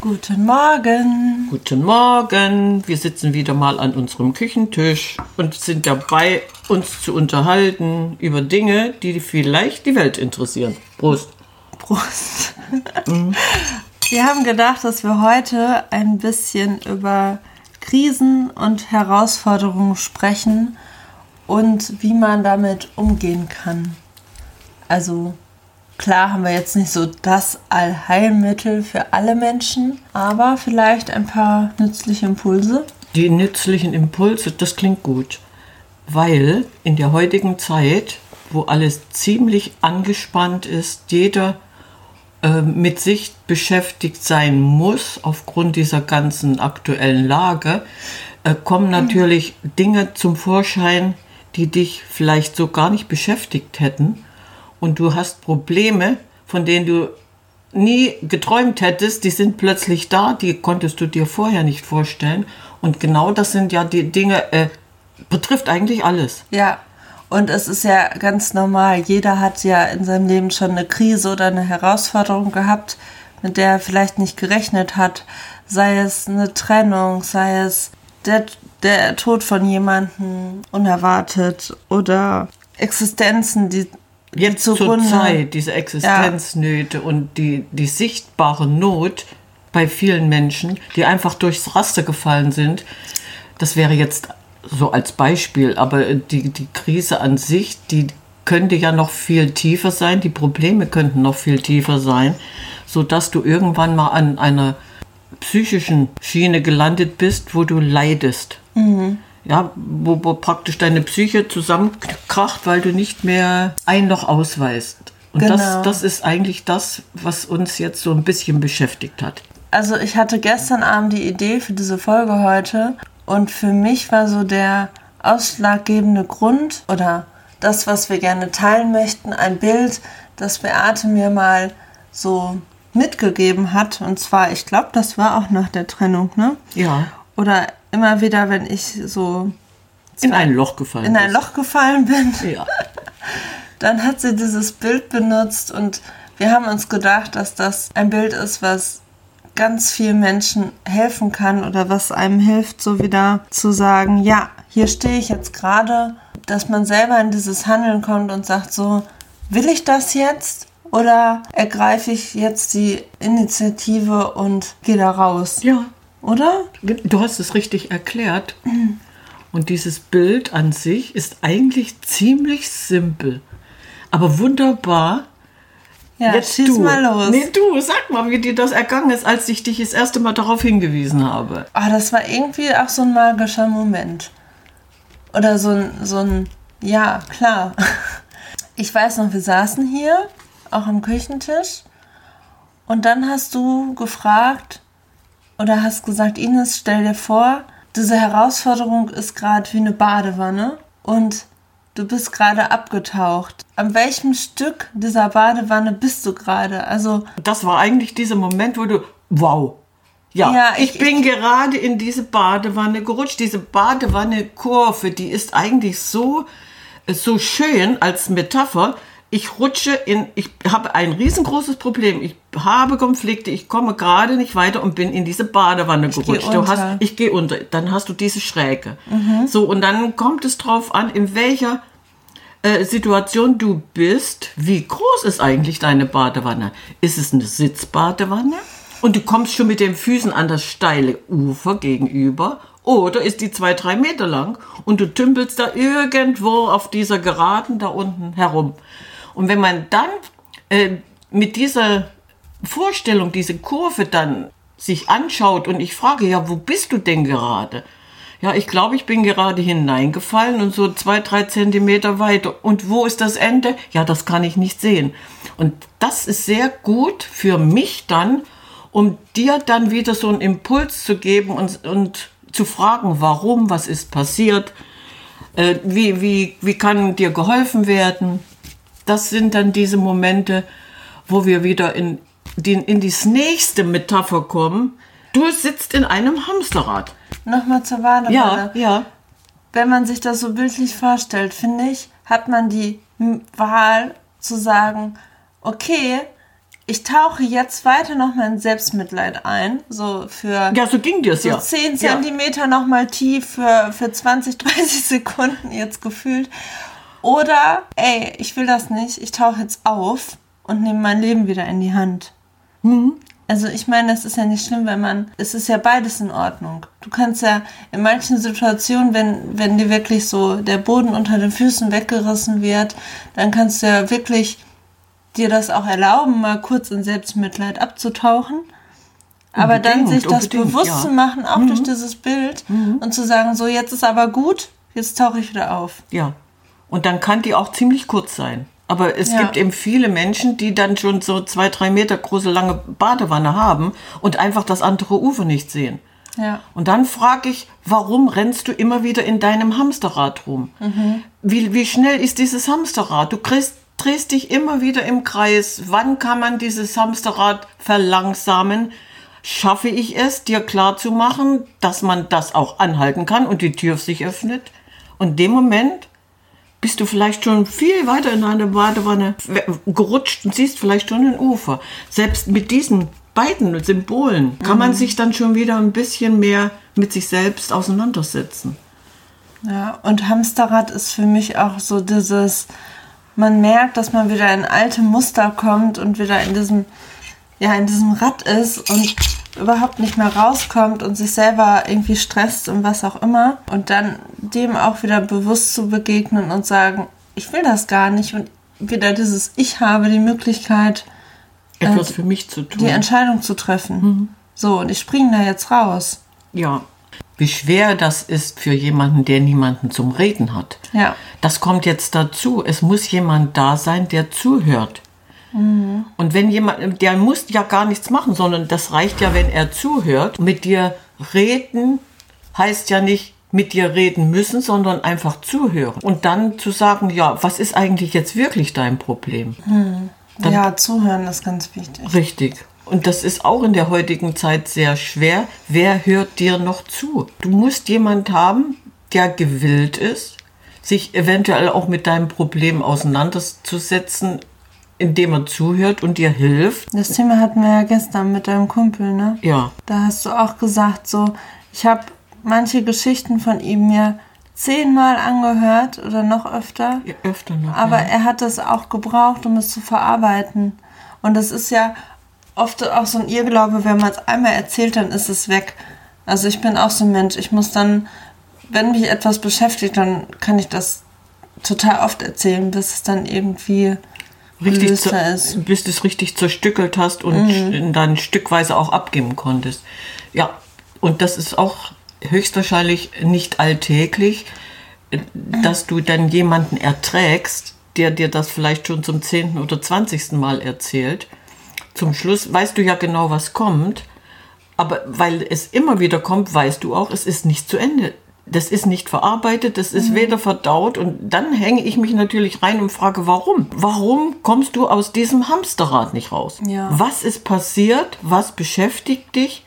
Guten Morgen. Guten Morgen. Wir sitzen wieder mal an unserem Küchentisch und sind dabei, uns zu unterhalten über Dinge, die vielleicht die Welt interessieren. Prost. Prost. Wir haben gedacht, dass wir heute ein bisschen über Krisen und Herausforderungen sprechen und wie man damit umgehen kann. Also Klar haben wir jetzt nicht so das Allheilmittel für alle Menschen, aber vielleicht ein paar nützliche Impulse. Die nützlichen Impulse, das klingt gut, weil in der heutigen Zeit, wo alles ziemlich angespannt ist, jeder äh, mit sich beschäftigt sein muss aufgrund dieser ganzen aktuellen Lage, äh, kommen natürlich mhm. Dinge zum Vorschein, die dich vielleicht so gar nicht beschäftigt hätten und du hast Probleme, von denen du nie geträumt hättest, die sind plötzlich da, die konntest du dir vorher nicht vorstellen. Und genau das sind ja die Dinge, äh, betrifft eigentlich alles. Ja, und es ist ja ganz normal. Jeder hat ja in seinem Leben schon eine Krise oder eine Herausforderung gehabt, mit der er vielleicht nicht gerechnet hat. Sei es eine Trennung, sei es der, der Tod von jemandem unerwartet oder Existenzen, die Jetzt zur Grunde, Zeit, diese Existenznöte ja. und die, die sichtbare Not bei vielen Menschen, die einfach durchs Raster gefallen sind, das wäre jetzt so als Beispiel, aber die, die Krise an sich, die könnte ja noch viel tiefer sein, die Probleme könnten noch viel tiefer sein, sodass du irgendwann mal an einer psychischen Schiene gelandet bist, wo du leidest. Mhm ja, wo, wo praktisch deine Psyche zusammenkracht, weil du nicht mehr ein noch ausweist. Und genau. das, das ist eigentlich das, was uns jetzt so ein bisschen beschäftigt hat. Also ich hatte gestern Abend die Idee für diese Folge heute und für mich war so der ausschlaggebende Grund oder das, was wir gerne teilen möchten, ein Bild, das Beate mir mal so mitgegeben hat. Und zwar, ich glaube, das war auch nach der Trennung, ne? Ja. Oder immer wieder, wenn ich so in ein Loch gefallen in ein Loch gefallen bin, ja. dann hat sie dieses Bild benutzt und wir haben uns gedacht, dass das ein Bild ist, was ganz vielen Menschen helfen kann oder was einem hilft, so wieder zu sagen, ja, hier stehe ich jetzt gerade, dass man selber in dieses Handeln kommt und sagt so, will ich das jetzt? Oder ergreife ich jetzt die Initiative und gehe da raus? Ja, oder? Du hast es richtig erklärt. Und dieses Bild an sich ist eigentlich ziemlich simpel, aber wunderbar. Ja, jetzt schieß du. mal los. Nee, du, sag mal, wie dir das ergangen ist, als ich dich das erste Mal darauf hingewiesen habe. Ah, das war irgendwie auch so ein magischer Moment. Oder so ein, so ein, ja, klar. Ich weiß noch, wir saßen hier, auch am Küchentisch. Und dann hast du gefragt, oder hast gesagt, Ines, stell dir vor, diese Herausforderung ist gerade wie eine Badewanne und du bist gerade abgetaucht. An welchem Stück dieser Badewanne bist du gerade? Also das war eigentlich dieser Moment, wo du wow. Ja, ja ich, ich, bin ich, gerade in diese Badewanne gerutscht. Diese Badewanne-Kurve, die ist eigentlich so so schön als Metapher, ich rutsche in, ich habe ein riesengroßes Problem. Ich habe Konflikte, ich komme gerade nicht weiter und bin in diese Badewanne ich gerutscht. Du hast, ich gehe unter, dann hast du diese Schräge. Mhm. So, und dann kommt es drauf an, in welcher äh, Situation du bist. Wie groß ist eigentlich deine Badewanne? Ist es eine Sitzbadewanne? Und du kommst schon mit den Füßen an das steile Ufer gegenüber oder ist die zwei, drei Meter lang und du tümpelst da irgendwo auf dieser Geraden da unten herum. Und wenn man dann äh, mit dieser Vorstellung, diese Kurve dann sich anschaut und ich frage, ja, wo bist du denn gerade? Ja, ich glaube, ich bin gerade hineingefallen und so zwei, drei Zentimeter weiter. Und wo ist das Ende? Ja, das kann ich nicht sehen. Und das ist sehr gut für mich dann, um dir dann wieder so einen Impuls zu geben und, und zu fragen, warum, was ist passiert, äh, wie, wie, wie kann dir geholfen werden das sind dann diese Momente, wo wir wieder in, die, in die nächste Metapher kommen. Du sitzt in einem Hamsterrad. Nochmal zur Badewanne. Ja, ja. Wenn man sich das so bildlich vorstellt, finde ich, hat man die Wahl zu sagen, okay, ich tauche jetzt weiter nochmal in Selbstmitleid ein. So für. Ja, so ging dir so ja. 10 Zentimeter ja. nochmal tief für, für 20, 30 Sekunden jetzt gefühlt. Oder, ey, ich will das nicht. Ich tauche jetzt auf und nehme mein Leben wieder in die Hand. Mhm. Also ich meine, es ist ja nicht schlimm, wenn man, es ist ja beides in Ordnung. Du kannst ja in manchen Situationen, wenn, wenn dir wirklich so der Boden unter den Füßen weggerissen wird, dann kannst du ja wirklich dir das auch erlauben, mal kurz in Selbstmitleid abzutauchen. Aber unbedingt, dann sich das bewusst ja. zu machen, auch mhm. durch dieses Bild mhm. und zu sagen, so jetzt ist aber gut, jetzt tauche ich wieder auf. Ja. Und dann kann die auch ziemlich kurz sein. Aber es ja. gibt eben viele Menschen, die dann schon so zwei, drei Meter große lange Badewanne haben und einfach das andere Ufer nicht sehen. Ja. Und dann frage ich, warum rennst du immer wieder in deinem Hamsterrad rum? Mhm. Wie, wie schnell ist dieses Hamsterrad? Du kriegst, drehst dich immer wieder im Kreis. Wann kann man dieses Hamsterrad verlangsamen? Schaffe ich es, dir klarzumachen, dass man das auch anhalten kann und die Tür sich öffnet? Und in dem Moment bist du vielleicht schon viel weiter in eine Badewanne gerutscht und siehst vielleicht schon ein Ufer. Selbst mit diesen beiden Symbolen kann man mhm. sich dann schon wieder ein bisschen mehr mit sich selbst auseinandersetzen. Ja, und Hamsterrad ist für mich auch so dieses, man merkt, dass man wieder in alte Muster kommt und wieder in diesem, ja, in diesem Rad ist und überhaupt nicht mehr rauskommt und sich selber irgendwie stresst und was auch immer. Und dann dem auch wieder bewusst zu begegnen und sagen, ich will das gar nicht. Und wieder dieses Ich habe die Möglichkeit, etwas äh, für mich zu tun. Die Entscheidung zu treffen. Mhm. So, und ich springe da jetzt raus. Ja. Wie schwer das ist für jemanden, der niemanden zum Reden hat. Ja. Das kommt jetzt dazu. Es muss jemand da sein, der zuhört. Mhm. Und wenn jemand, der muss ja gar nichts machen, sondern das reicht ja, wenn er zuhört. Mit dir reden heißt ja nicht mit dir reden müssen, sondern einfach zuhören. Und dann zu sagen, ja, was ist eigentlich jetzt wirklich dein Problem? Mhm. Dann, ja, zuhören ist ganz wichtig. Richtig. Und das ist auch in der heutigen Zeit sehr schwer. Wer hört dir noch zu? Du musst jemand haben, der gewillt ist, sich eventuell auch mit deinem Problem auseinanderzusetzen, indem er zuhört und dir hilft. Das Thema hatten wir ja gestern mit deinem Kumpel, ne? Ja. Da hast du auch gesagt, so, ich habe manche Geschichten von ihm mir zehnmal angehört oder noch öfter. Ja, öfter noch. Aber ja. er hat das auch gebraucht, um es zu verarbeiten. Und das ist ja oft auch so ein Irrglaube, wenn man es einmal erzählt, dann ist es weg. Also ich bin auch so ein Mensch. Ich muss dann, wenn mich etwas beschäftigt, dann kann ich das total oft erzählen, bis es dann irgendwie richtig ist. bis du es richtig zerstückelt hast und mhm. dann stückweise auch abgeben konntest. Ja, und das ist auch höchstwahrscheinlich nicht alltäglich, dass du dann jemanden erträgst, der dir das vielleicht schon zum zehnten oder zwanzigsten Mal erzählt. Zum Schluss weißt du ja genau, was kommt, aber weil es immer wieder kommt, weißt du auch, es ist nicht zu Ende das ist nicht verarbeitet, das ist mhm. weder verdaut und dann hänge ich mich natürlich rein und frage, warum? Warum kommst du aus diesem Hamsterrad nicht raus? Ja. Was ist passiert? Was beschäftigt dich?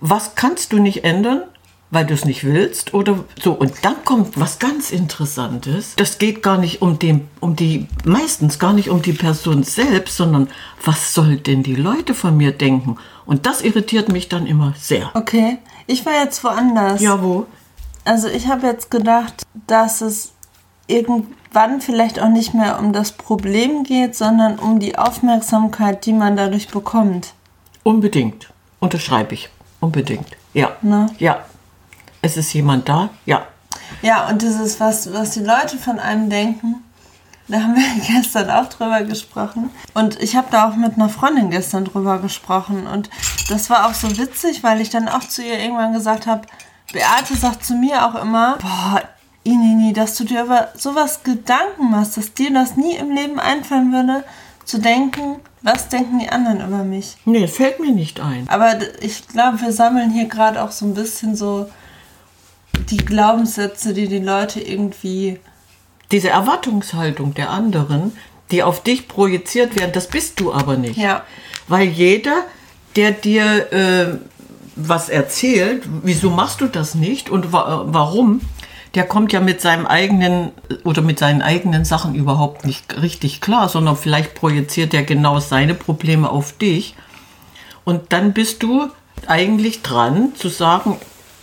Was kannst du nicht ändern? weil du es nicht willst oder so. Und dann kommt was ganz Interessantes. Das geht gar nicht um, den, um die, meistens gar nicht um die Person selbst, sondern was soll denn die Leute von mir denken? Und das irritiert mich dann immer sehr. Okay, ich war jetzt woanders. Ja, wo? Also ich habe jetzt gedacht, dass es irgendwann vielleicht auch nicht mehr um das Problem geht, sondern um die Aufmerksamkeit, die man dadurch bekommt. Unbedingt. Unterschreibe ich. Unbedingt. Ja. Na? Ja. Es ist jemand da? Ja. Ja, und dieses, was, was die Leute von einem denken, da haben wir gestern auch drüber gesprochen. Und ich habe da auch mit einer Freundin gestern drüber gesprochen. Und das war auch so witzig, weil ich dann auch zu ihr irgendwann gesagt habe, Beate sagt zu mir auch immer, boah, Inini, dass du dir über sowas Gedanken machst, dass dir das nie im Leben einfallen würde, zu denken, was denken die anderen über mich? Nee, fällt mir nicht ein. Aber ich glaube, wir sammeln hier gerade auch so ein bisschen so die Glaubenssätze, die die Leute irgendwie. Diese Erwartungshaltung der anderen, die auf dich projiziert werden, das bist du aber nicht. Ja. Weil jeder, der dir äh, was erzählt, wieso machst du das nicht und wa warum, der kommt ja mit seinem eigenen oder mit seinen eigenen Sachen überhaupt nicht richtig klar, sondern vielleicht projiziert er genau seine Probleme auf dich. Und dann bist du eigentlich dran zu sagen,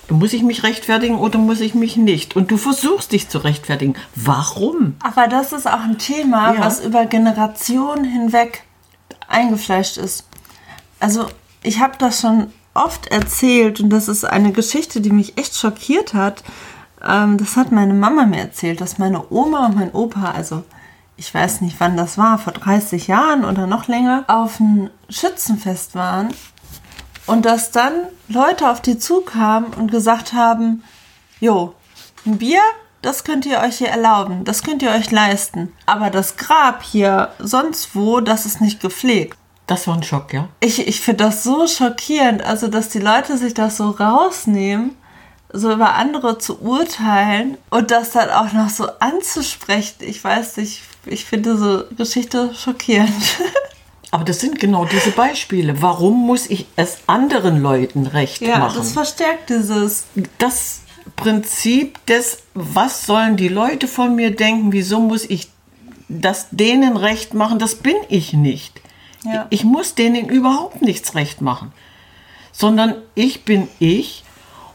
muss ich mich rechtfertigen oder muss ich mich nicht? Und du versuchst dich zu rechtfertigen. Warum? Aber das ist auch ein Thema, ja. was über Generationen hinweg eingefleischt ist. Also ich habe das schon oft erzählt und das ist eine Geschichte, die mich echt schockiert hat. Ähm, das hat meine Mama mir erzählt, dass meine Oma und mein Opa, also ich weiß nicht wann das war, vor 30 Jahren oder noch länger, auf ein Schützenfest waren und dass dann Leute auf die zukamen und gesagt haben, jo, ein Bier, das könnt ihr euch hier erlauben, das könnt ihr euch leisten. Aber das Grab hier sonst wo, das ist nicht gepflegt. Das war ein Schock, ja? Ich, ich finde das so schockierend, also dass die Leute sich das so rausnehmen, so über andere zu urteilen und das dann auch noch so anzusprechen. Ich weiß nicht, ich finde so Geschichte schockierend. Aber das sind genau diese Beispiele. Warum muss ich es anderen Leuten recht ja, machen? Ja, das verstärkt dieses. Das Prinzip des, was sollen die Leute von mir denken, wieso muss ich das denen recht machen, das bin ich nicht. Ja. Ich muss denen überhaupt nichts recht machen, sondern ich bin ich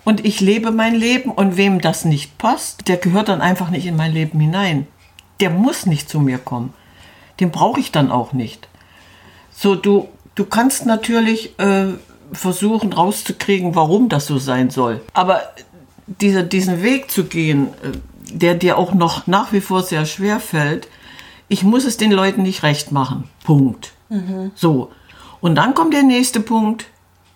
und ich lebe mein Leben und wem das nicht passt, der gehört dann einfach nicht in mein Leben hinein. Der muss nicht zu mir kommen. Den brauche ich dann auch nicht. So, du, du kannst natürlich äh, versuchen rauszukriegen, warum das so sein soll. Aber dieser, diesen Weg zu gehen, äh, der dir auch noch nach wie vor sehr schwer fällt, ich muss es den Leuten nicht recht machen. Punkt. So. Und dann kommt der nächste Punkt.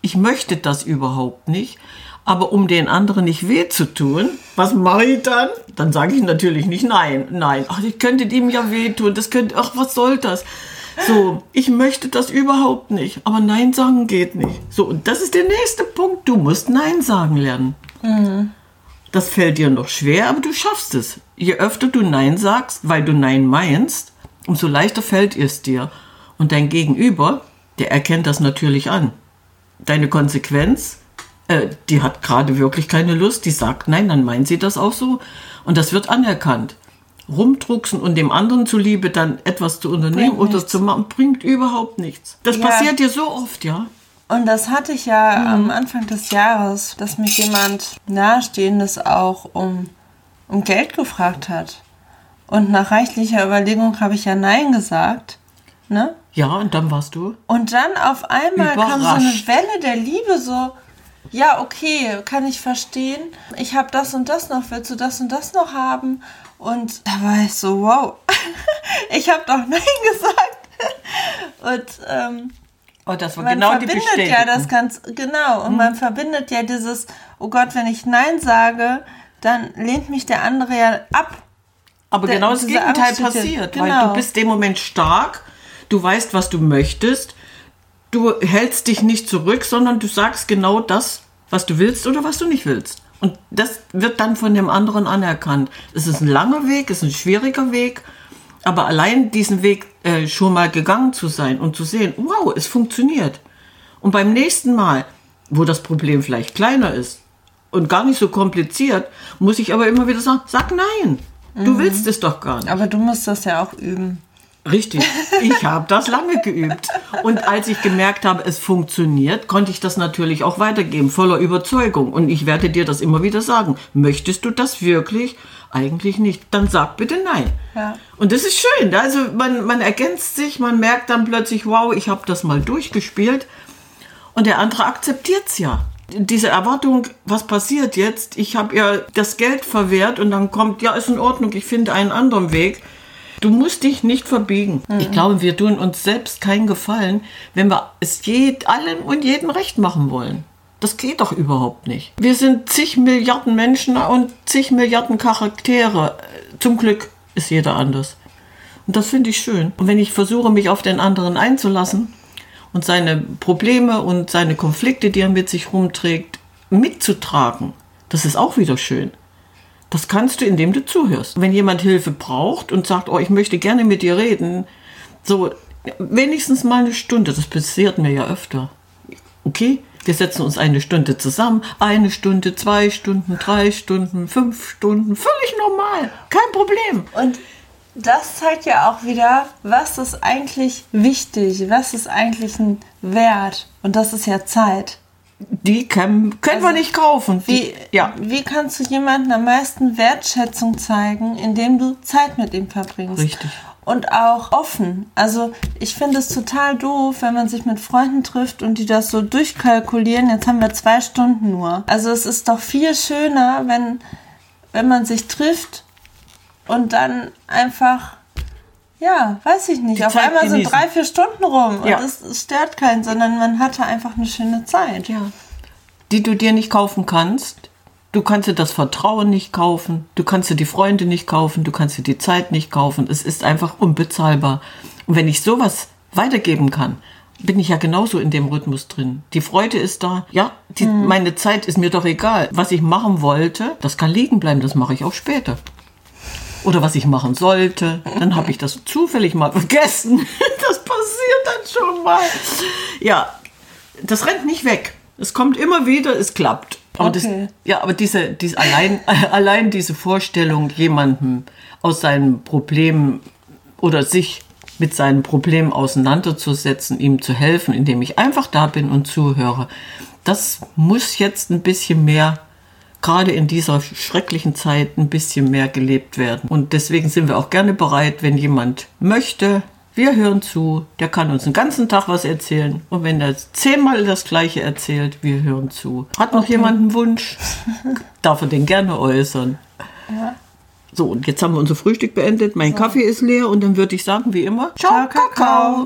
Ich möchte das überhaupt nicht. Aber um den anderen nicht weh zu tun, was mache ich dann? Dann sage ich natürlich nicht nein, nein. Ach, ich könnte ihm ja wehtun. Das könnte, ach, was soll das? So, ich möchte das überhaupt nicht. Aber Nein sagen geht nicht. So, und das ist der nächste Punkt. Du musst Nein sagen lernen. Mhm. Das fällt dir noch schwer, aber du schaffst es. Je öfter du Nein sagst, weil du Nein meinst, umso leichter fällt es dir. Und dein Gegenüber, der erkennt das natürlich an. Deine Konsequenz, äh, die hat gerade wirklich keine Lust, die sagt Nein, dann meint sie das auch so. Und das wird anerkannt rumdrucksen und dem anderen zuliebe dann etwas zu unternehmen bringt oder nichts. zu machen, bringt überhaupt nichts. Das ja. passiert dir so oft, ja. Und das hatte ich ja mhm. am Anfang des Jahres, dass mich jemand Nahestehendes auch um, um Geld gefragt hat. Und nach reichlicher Überlegung habe ich ja Nein gesagt. Ne? Ja, und dann warst du? Und dann auf einmal kam so eine Welle der Liebe, so, ja, okay, kann ich verstehen. Ich habe das und das noch, willst du das und das noch haben? Und da war ich so, wow, ich habe doch Nein gesagt. Und ähm, oh, das war man genau verbindet die ja das ganz genau und mhm. man verbindet ja dieses, oh Gott, wenn ich Nein sage, dann lehnt mich der andere ja ab. Aber der, genau das Gegenteil passiert, genau. weil du bist dem Moment stark, du weißt, was du möchtest, du hältst dich nicht zurück, sondern du sagst genau das, was du willst oder was du nicht willst. Und das wird dann von dem anderen anerkannt. Es ist ein langer Weg, es ist ein schwieriger Weg, aber allein diesen Weg äh, schon mal gegangen zu sein und zu sehen, wow, es funktioniert. Und beim nächsten Mal, wo das Problem vielleicht kleiner ist und gar nicht so kompliziert, muss ich aber immer wieder sagen, sag nein. Du mhm. willst es doch gar nicht. Aber du musst das ja auch üben. Richtig, ich habe das lange geübt. Und als ich gemerkt habe, es funktioniert, konnte ich das natürlich auch weitergeben, voller Überzeugung. Und ich werde dir das immer wieder sagen. Möchtest du das wirklich? Eigentlich nicht. Dann sag bitte nein. Ja. Und das ist schön. Also man, man ergänzt sich, man merkt dann plötzlich, wow, ich habe das mal durchgespielt. Und der andere akzeptiert es ja. Diese Erwartung, was passiert jetzt? Ich habe ja das Geld verwehrt und dann kommt, ja, ist in Ordnung, ich finde einen anderen Weg Du musst dich nicht verbiegen. Mhm. Ich glaube, wir tun uns selbst keinen Gefallen, wenn wir es jed, allen und jedem recht machen wollen. Das geht doch überhaupt nicht. Wir sind zig Milliarden Menschen und zig Milliarden Charaktere. Zum Glück ist jeder anders. Und das finde ich schön. Und wenn ich versuche, mich auf den anderen einzulassen und seine Probleme und seine Konflikte, die er mit sich rumträgt, mitzutragen, das ist auch wieder schön. Das kannst du, indem du zuhörst. Wenn jemand Hilfe braucht und sagt, oh, ich möchte gerne mit dir reden, so wenigstens mal eine Stunde, das passiert mir ja öfter. Okay? Wir setzen uns eine Stunde zusammen, eine Stunde, zwei Stunden, drei Stunden, fünf Stunden, völlig normal, kein Problem. Und das zeigt ja auch wieder, was ist eigentlich wichtig, was ist eigentlich ein Wert. Und das ist ja Zeit. Die können, können also, wir nicht kaufen. Wie, ja. wie kannst du jemandem am meisten Wertschätzung zeigen, indem du Zeit mit ihm verbringst? Richtig. Und auch offen. Also ich finde es total doof, wenn man sich mit Freunden trifft und die das so durchkalkulieren. Jetzt haben wir zwei Stunden nur. Also es ist doch viel schöner, wenn, wenn man sich trifft und dann einfach, ja, weiß ich nicht, Die auf Zeit einmal genießen. sind drei, vier Stunden rum ja. und es, es stört keinen, sondern man hatte einfach eine schöne Zeit. Ja. Die du dir nicht kaufen kannst. Du kannst dir das Vertrauen nicht kaufen, du kannst dir die Freunde nicht kaufen, du kannst dir die Zeit nicht kaufen. Es ist einfach unbezahlbar. Und wenn ich sowas weitergeben kann, bin ich ja genauso in dem Rhythmus drin. Die Freude ist da. Ja, die, hm. meine Zeit ist mir doch egal. Was ich machen wollte, das kann liegen bleiben, das mache ich auch später oder was ich machen sollte. Dann habe ich das zufällig mal vergessen. Das passiert dann schon mal. Ja, das rennt nicht weg. Es kommt immer wieder, es klappt. Aber okay. das, ja, aber diese, diese allein, allein diese Vorstellung, jemandem aus seinem Problem oder sich mit seinen Problemen auseinanderzusetzen, ihm zu helfen, indem ich einfach da bin und zuhöre, das muss jetzt ein bisschen mehr gerade in dieser schrecklichen Zeit ein bisschen mehr gelebt werden. Und deswegen sind wir auch gerne bereit, wenn jemand möchte, wir hören zu, der kann uns den ganzen Tag was erzählen. Und wenn er zehnmal das Gleiche erzählt, wir hören zu. Hat noch okay. jemand einen Wunsch? Darf er den gerne äußern. Ja. So, und jetzt haben wir unser Frühstück beendet. Mein so. Kaffee ist leer und dann würde ich sagen, wie immer, ciao, ciao Kakao.